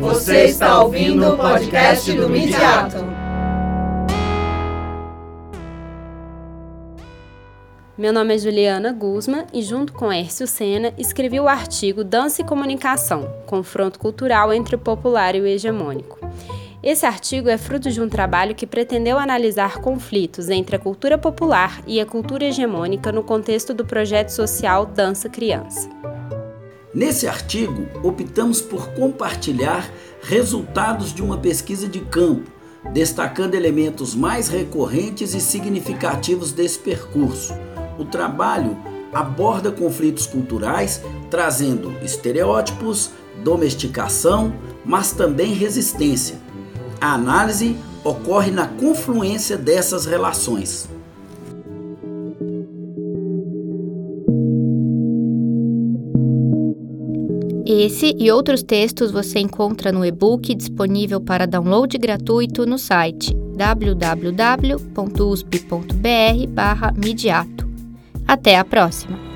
Você está ouvindo o podcast do Midiato. Meu nome é Juliana Guzman e, junto com Hércio Sena, escrevi o artigo Dança e Comunicação Confronto Cultural entre o Popular e o Hegemônico. Esse artigo é fruto de um trabalho que pretendeu analisar conflitos entre a cultura popular e a cultura hegemônica no contexto do projeto social Dança Criança. Nesse artigo, optamos por compartilhar resultados de uma pesquisa de campo, destacando elementos mais recorrentes e significativos desse percurso. O trabalho aborda conflitos culturais, trazendo estereótipos, domesticação, mas também resistência a análise ocorre na confluência dessas relações. Esse e outros textos você encontra no e-book disponível para download gratuito no site www.usp.br/mediato. Até a próxima!